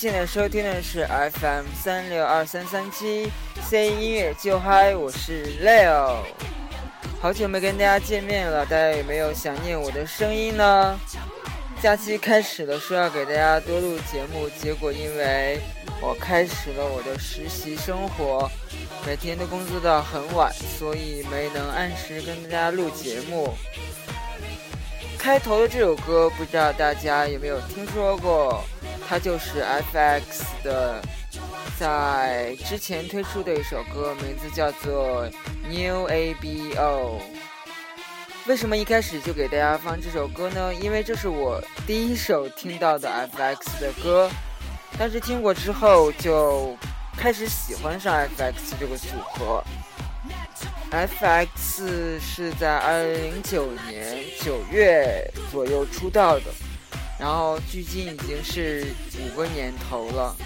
现在收听的是 FM 三六二三三七 C 音乐就嗨，我是 Leo。好久没跟大家见面了，大家有没有想念我的声音呢？假期开始了，说要给大家多录节目，结果因为我开始了我的实习生活，每天都工作到很晚，所以没能按时跟大家录节目。开头的这首歌，不知道大家有没有听说过？它就是 FX 的在之前推出的一首歌，名字叫做 New A B O。为什么一开始就给大家放这首歌呢？因为这是我第一首听到的 FX 的歌，但是听过之后就开始喜欢上 FX 这个组合。F.X 是在二零零九年九月左右出道的，然后距今已经是五个年头了。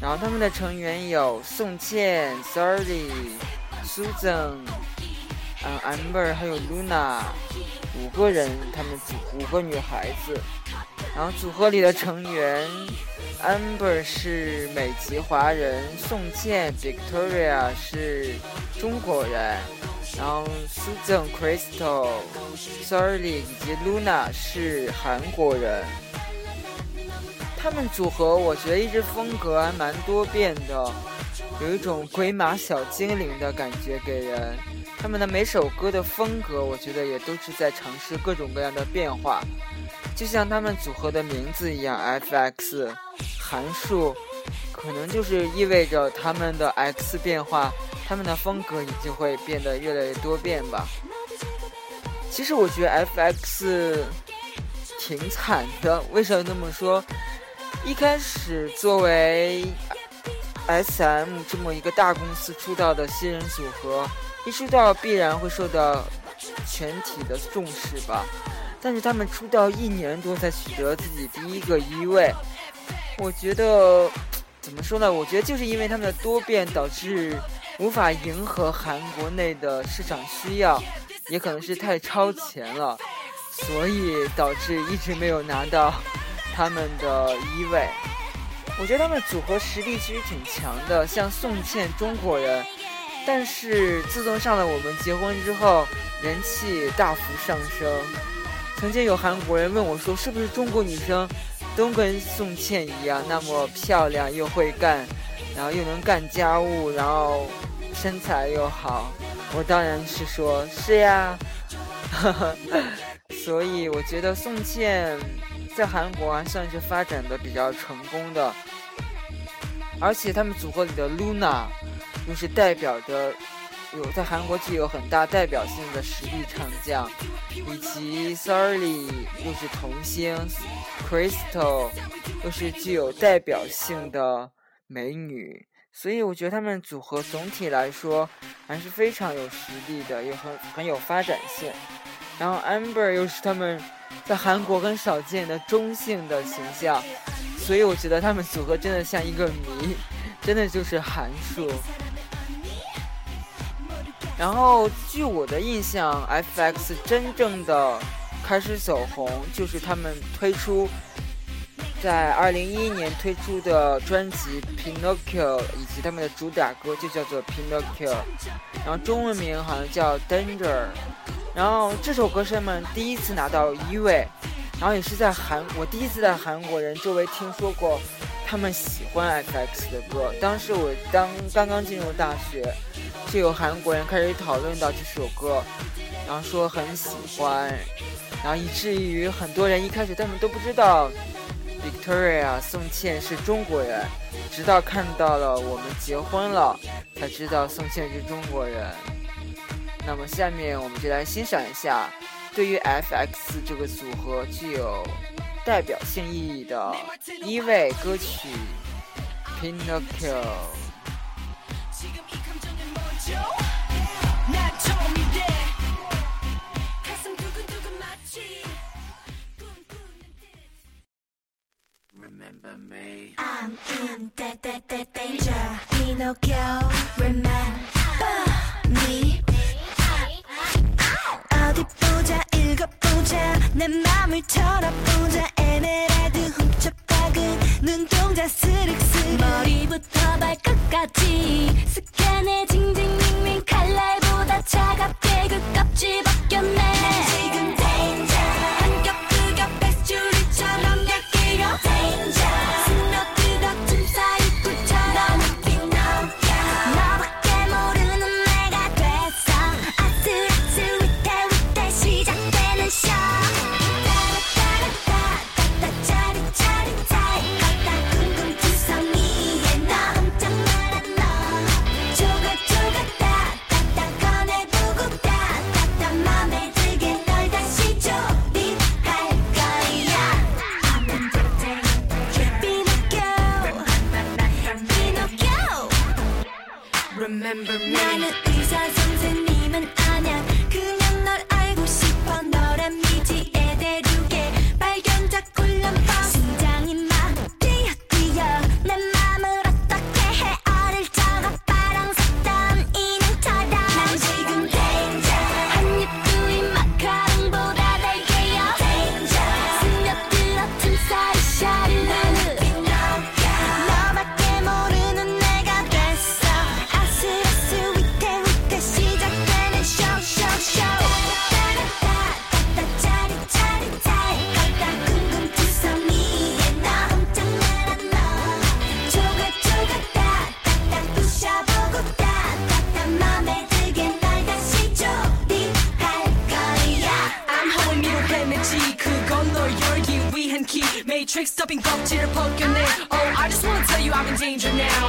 然后他们的成员有宋茜、Sorry、Susan、嗯 Amber 还有 Luna，五个人，他们组五个女孩子。然后组合里的成员，Amber 是美籍华人，宋茜 Victoria 是中国人，然后 Susan Crystal、Sorry 以及 Luna 是韩国人。他们组合我觉得一直风格还蛮多变的，有一种鬼马小精灵的感觉给人。他们的每首歌的风格，我觉得也都是在尝试各种各样的变化。就像他们组合的名字一样，F.X. 函数，可能就是意味着他们的 X 变化，他们的风格也就会变得越来越多变吧。其实我觉得 F.X. 挺惨的，为什么这么说？一开始作为 S.M. 这么一个大公司出道的新人组合，一出道必然会受到全体的重视吧。但是他们出道一年多才取得自己第一个一位，我觉得怎么说呢？我觉得就是因为他们的多变，导致无法迎合韩国内的市场需要，也可能是太超前了，所以导致一直没有拿到他们的一位。我觉得他们组合实力其实挺强的，像宋茜中国人，但是自从上了我们结婚之后，人气大幅上升。曾经有韩国人问我说：“是不是中国女生都跟宋茜一样那么漂亮又会干，然后又能干家务，然后身材又好？”我当然是说：“是呀。”所以我觉得宋茜在韩国还算是发展的比较成功的，而且他们组合里的 Luna 又是代表着。有在韩国具有很大代表性的实力唱将，以及 Sorry 又是童星，Crystal 又是具有代表性的美女，所以我觉得他们组合总体来说还是非常有实力的，也很很有发展性。然后 Amber 又是他们在韩国很少见的中性的形象，所以我觉得他们组合真的像一个谜，真的就是函数。然后，据我的印象，F.X. 真正的开始走红，就是他们推出在二零一一年推出的专辑《Pinocchio》，以及他们的主打歌就叫做《Pinocchio》，然后中文名好像叫《Danger》。然后这首歌是他们第一次拿到一位，然后也是在韩，我第一次在韩国人周围听说过他们喜欢 F.X. 的歌。当时我当刚刚进入大学。就有韩国人开始讨论到这首歌，然后说很喜欢，然后以至于很多人一开始他们都不知道 Victoria 宋茜是中国人，直到看到了我们结婚了，才知道宋茜是中国人。那么下面我们就来欣赏一下，对于 F.X 这个组合具有代表性意义的一位歌曲《Pinocchio》。现在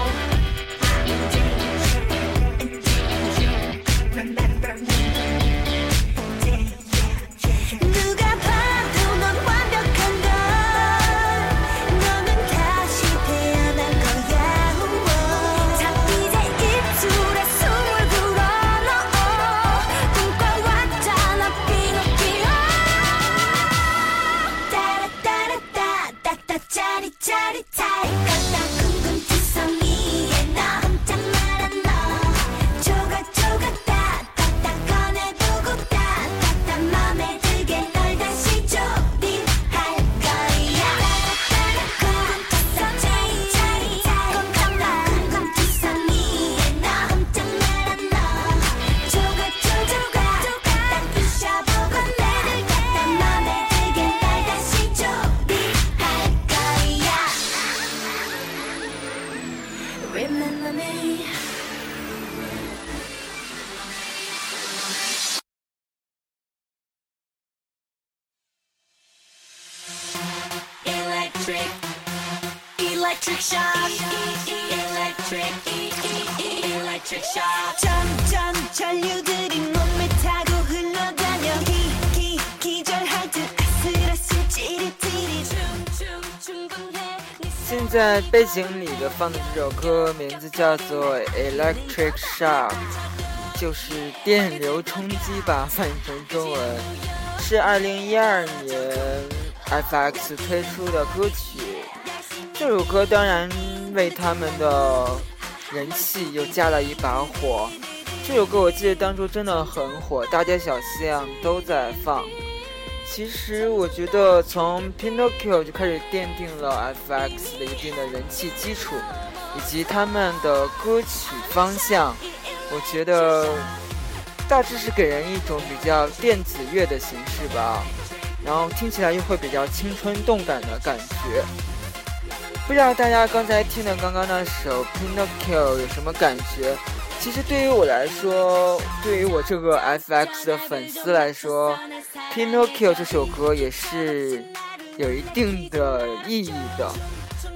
背景里的放的这首歌名字叫做《Electric Shock》，就是电流冲击吧，翻译成中文，是二零一二年 FX 推出的歌曲。这首歌当然为他们的人气又加了一把火。这首歌我记得当初真的很火，大街小巷都在放。其实我觉得从 Pinocchio 就开始奠定了 FX 的一定的人气基础，以及他们的歌曲方向，我觉得大致是给人一种比较电子乐的形式吧，然后听起来又会比较青春动感的感觉。不知道大家刚才听的刚刚那首 Pinocchio 有什么感觉？其实对于我来说，对于我这个 FX 的粉丝来说，Pinocchio 这首歌也是有一定的意义的。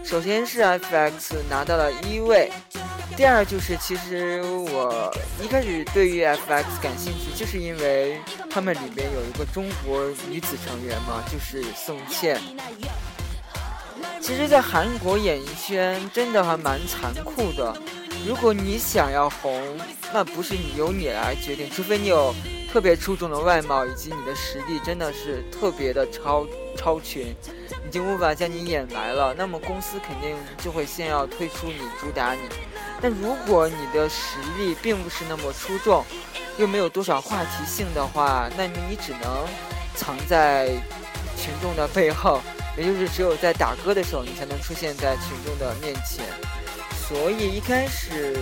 首先是 FX 拿到了一位，第二就是其实我一开始对于 FX 感兴趣，就是因为他们里面有一个中国女子成员嘛，就是宋茜。其实，在韩国演艺圈真的还蛮残酷的。如果你想要红，那不是你由你来决定，除非你有特别出众的外貌以及你的实力真的是特别的超超群，已经无法将你掩埋了，那么公司肯定就会先要推出你，主打你。但如果你的实力并不是那么出众，又没有多少话题性的话，那你只能藏在群众的背后，也就是只有在打歌的时候，你才能出现在群众的面前。所以一开始，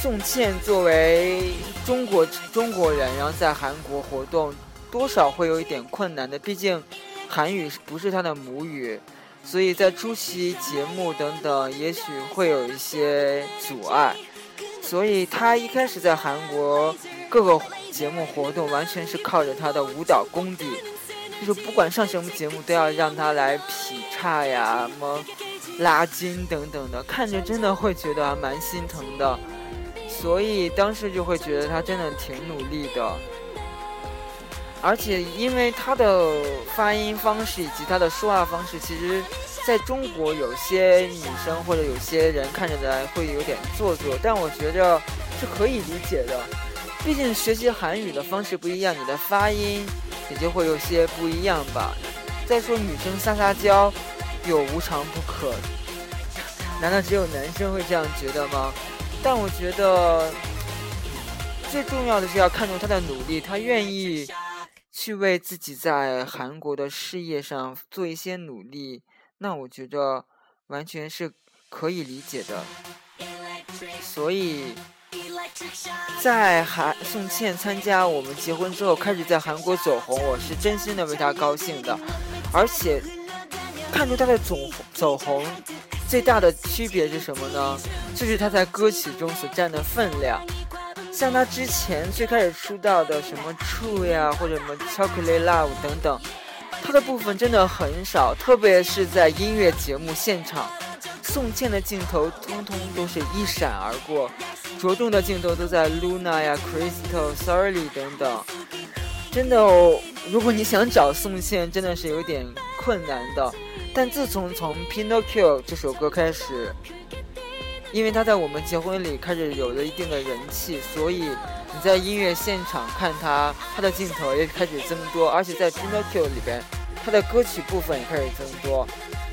宋茜作为中国中国人，然后在韩国活动，多少会有一点困难的。毕竟，韩语不是她的母语，所以在出席节目等等，也许会有一些阻碍。所以她一开始在韩国各个节目活动，完全是靠着她的舞蹈功底，就是不管上什么节目，都要让她来劈叉呀，什么。拉筋等等的，看着真的会觉得蛮心疼的，所以当时就会觉得他真的挺努力的，而且因为他的发音方式以及他的说话方式，其实在中国有些女生或者有些人看着来会有点做作，但我觉着是可以理解的，毕竟学习韩语的方式不一样，你的发音也就会有些不一样吧。再说女生撒撒娇。有无常不可，难道只有男生会这样觉得吗？但我觉得最重要的是要看重他的努力，他愿意去为自己在韩国的事业上做一些努力，那我觉得完全是可以理解的。所以，在韩宋茜参加我们结婚之后开始在韩国走红，我是真心的为她高兴的，而且。看出他的走走红，最大的区别是什么呢？就是他在歌曲中所占的分量。像他之前最开始出道的什么 True 呀，或者什么 Chocolate Love 等等，他的部分真的很少。特别是在音乐节目现场，宋茜的镜头通通都是一闪而过，着重的镜头都在 Luna 呀、Crystal、Sorry 等等。真的哦，如果你想找宋茜，真的是有点困难的。但自从从《Pinocchio》这首歌开始，因为他在我们结婚里开始有了一定的人气，所以你在音乐现场看他，他的镜头也开始增多，而且在《Pinocchio》里边，他的歌曲部分也开始增多。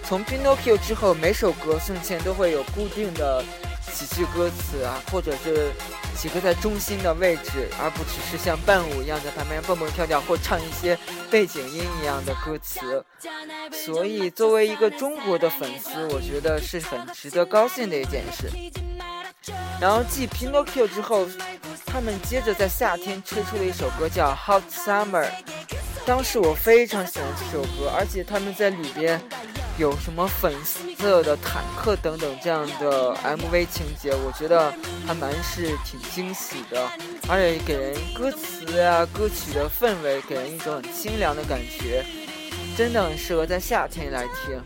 从《Pinocchio》之后，每首歌宋茜都会有固定的几句歌词啊，或者是。几个在中心的位置，而不只是像伴舞一样在旁边蹦蹦跳跳或唱一些背景音一样的歌词。所以，作为一个中国的粉丝，我觉得是很值得高兴的一件事。然后继《Pinocchio》之后，他们接着在夏天推出了一首歌叫《Hot Summer》。当时我非常喜欢这首歌，而且他们在里边。有什么粉色的坦克等等这样的 MV 情节，我觉得还蛮是挺惊喜的，而且给人歌词啊、歌曲的氛围给人一种很清凉的感觉，真的很适合在夏天来听。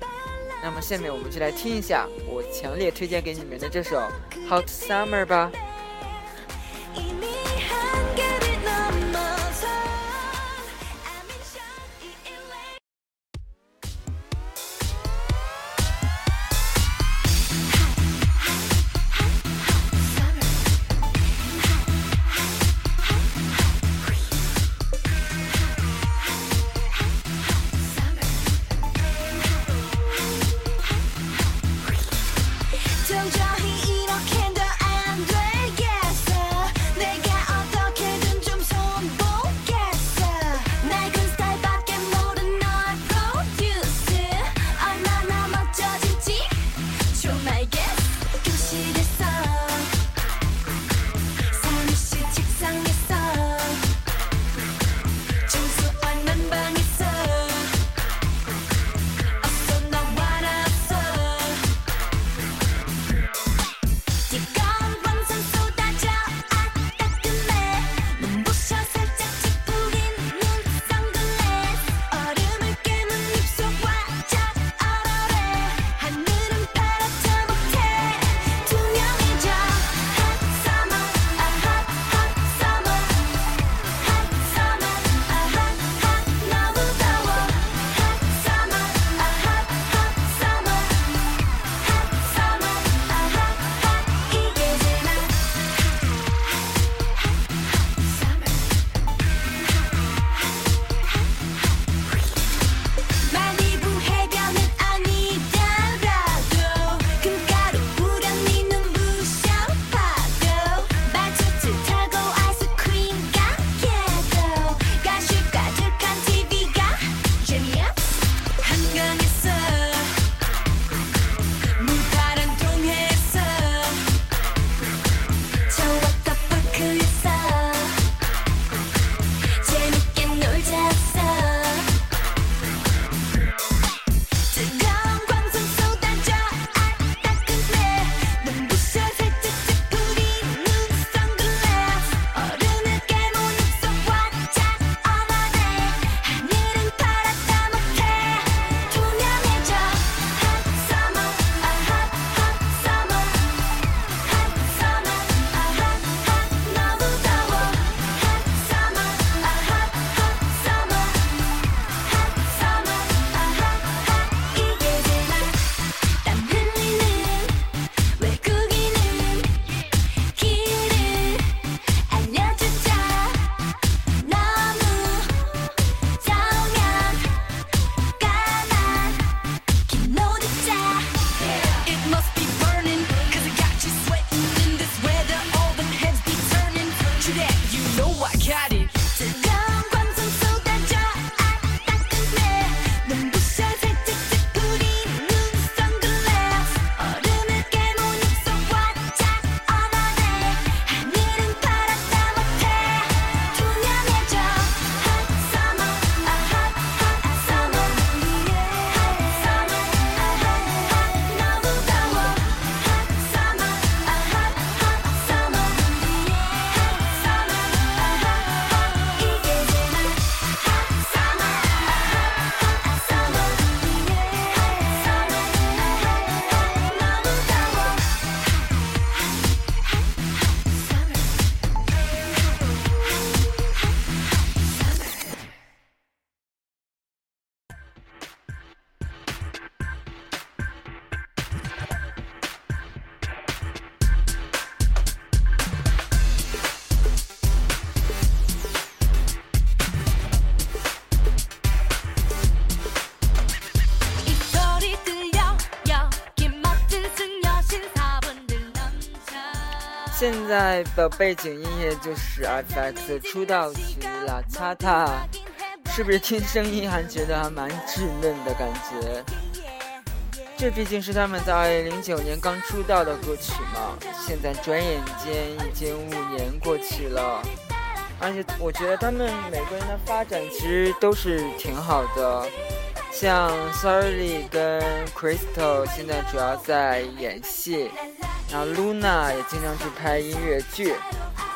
那么下面我们就来听一下我强烈推荐给你们的这首《Hot Summer》吧。现在的背景音乐就是 FX 出道曲《La Tata》，是不是听声音还觉得还蛮稚嫩的感觉？这毕竟是他们在零九年刚出道的歌曲嘛，现在转眼间已经五年过去了，而且我觉得他们每个人的发展其实都是挺好的。像 s a r l y 跟 Crystal 现在主要在演戏，然后 Luna 也经常去拍音乐剧，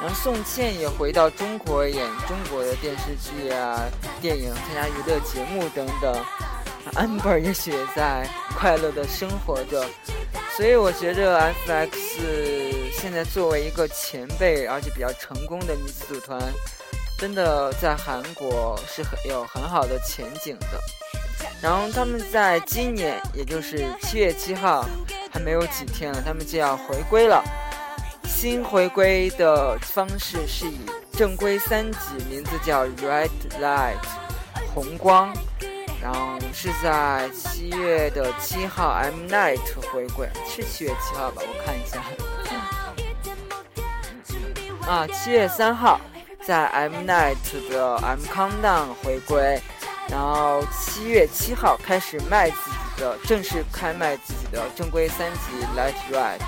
然后宋茜也回到中国演中国的电视剧啊、电影、参加娱乐节目等等。Amber 也许也在快乐的生活着，所以我觉得 FX 现在作为一个前辈而且比较成功的女子组团，真的在韩国是很有很好的前景的。然后他们在今年，也就是七月七号，还没有几天了，他们就要回归了。新回归的方式是以正规三级，名字叫 Red Light，红光。然后是在七月的七号，M Night 回归，是七月七号吧？我看一下。啊，七月三号，在 M Night 的 M Countdown 回归。然后七月七号开始卖自己的，正式开卖自己的正规三级 Light Ride，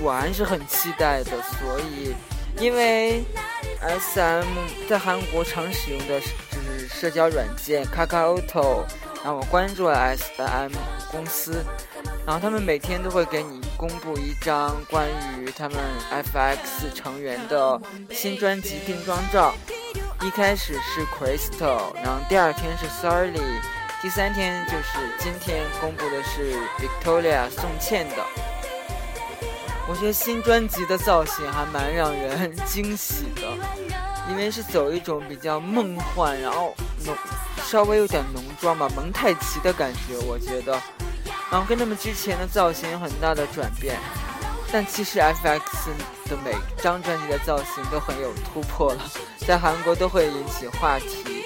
我还是很期待的。所以，因为 SM 在韩国常使用的就是社交软件 Kakao，然后我关注了 SM 公司，然后他们每天都会给你公布一张关于他们 FX 成员的新专辑定妆照。一开始是 Crystal，然后第二天是 s a r l y 第三天就是今天公布的是 Victoria 宋茜的。我觉得新专辑的造型还蛮让人惊喜的，因为是走一种比较梦幻，然后浓稍微有点浓妆吧，蒙太奇的感觉，我觉得，然后跟他们之前的造型有很大的转变。但其实 FX 的每张专辑的造型都很有突破了，在韩国都会引起话题，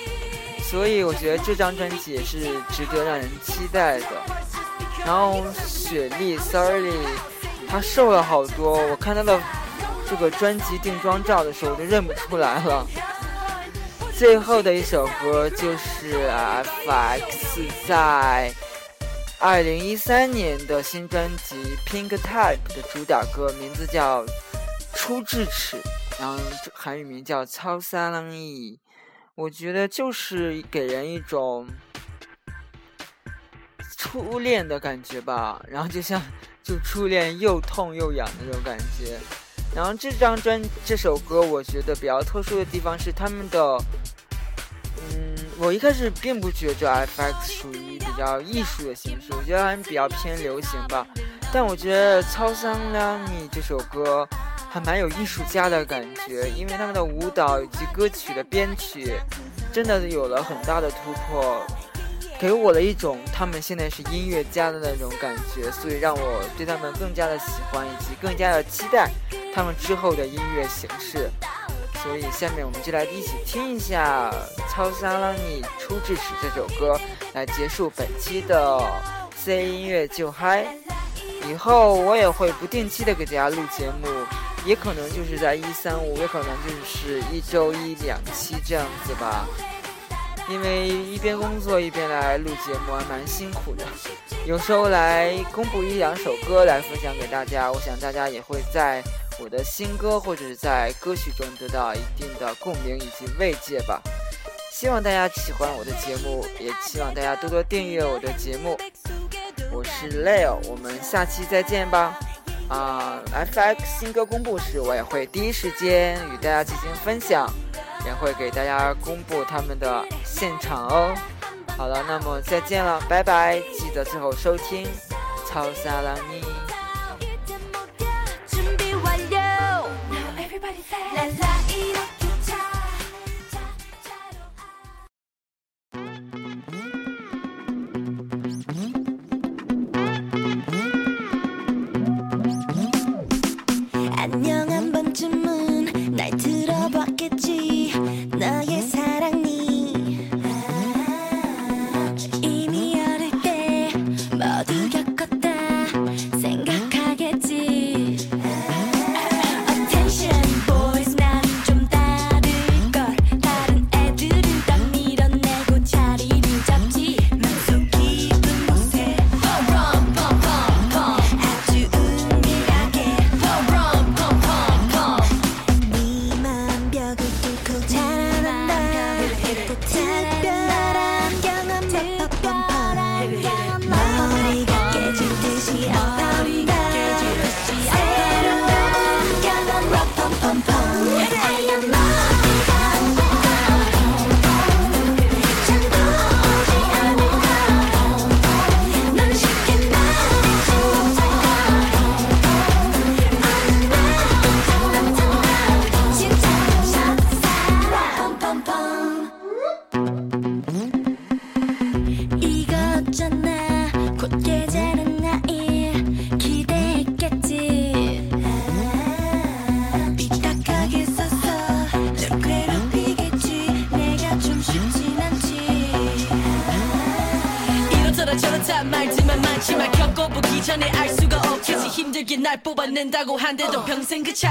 所以我觉得这张专辑也是值得让人期待的。然后雪莉 Sorry，她瘦了好多，我看她的这个专辑定妆照的时候我就认不出来了。最后的一首歌就是 FX 在。二零一三年的新专辑《Pink Type》的主打歌名字叫《出智齿》，然后韩语名叫《超三郎一》，我觉得就是给人一种初恋的感觉吧，然后就像就初恋又痛又痒那种感觉。然后这张专这首歌，我觉得比较特殊的地方是他们的。嗯，我一开始并不觉着 FX 属于比较艺术的形式，我觉得还比较偏流行吧。但我觉得《超商拉米》这首歌还蛮有艺术家的感觉，因为他们的舞蹈以及歌曲的编曲真的有了很大的突破，给我了一种他们现在是音乐家的那种感觉，所以让我对他们更加的喜欢，以及更加的期待他们之后的音乐形式。所以下面我们就来一起听一下《超沙拉你出智齿》这首歌，来结束本期的 C 音乐就嗨。以后我也会不定期的给大家录节目，也可能就是在一三五，也可能就是一周一两期这样子吧。因为一边工作一边来录节目还蛮辛苦的，有时候来公布一两首歌来分享给大家，我想大家也会在。我的新歌或者是在歌曲中得到一定的共鸣以及慰藉吧。希望大家喜欢我的节目，也希望大家多多订阅我的节目。我是 Leo，我们下期再见吧。啊，FX 新歌公布时，我也会第一时间与大家进行分享，也会给大家公布他们的现场哦。好了，那么再见了，拜拜！记得最后收听《超萨拉尼》。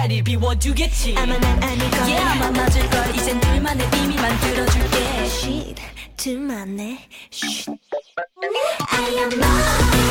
자리를 비워두겠지 아마 난 아닐 거야 yeah, 아마 맞을걸 이젠 둘만의 비밀 만들어줄게 Shit, 둘만의 Shit I am not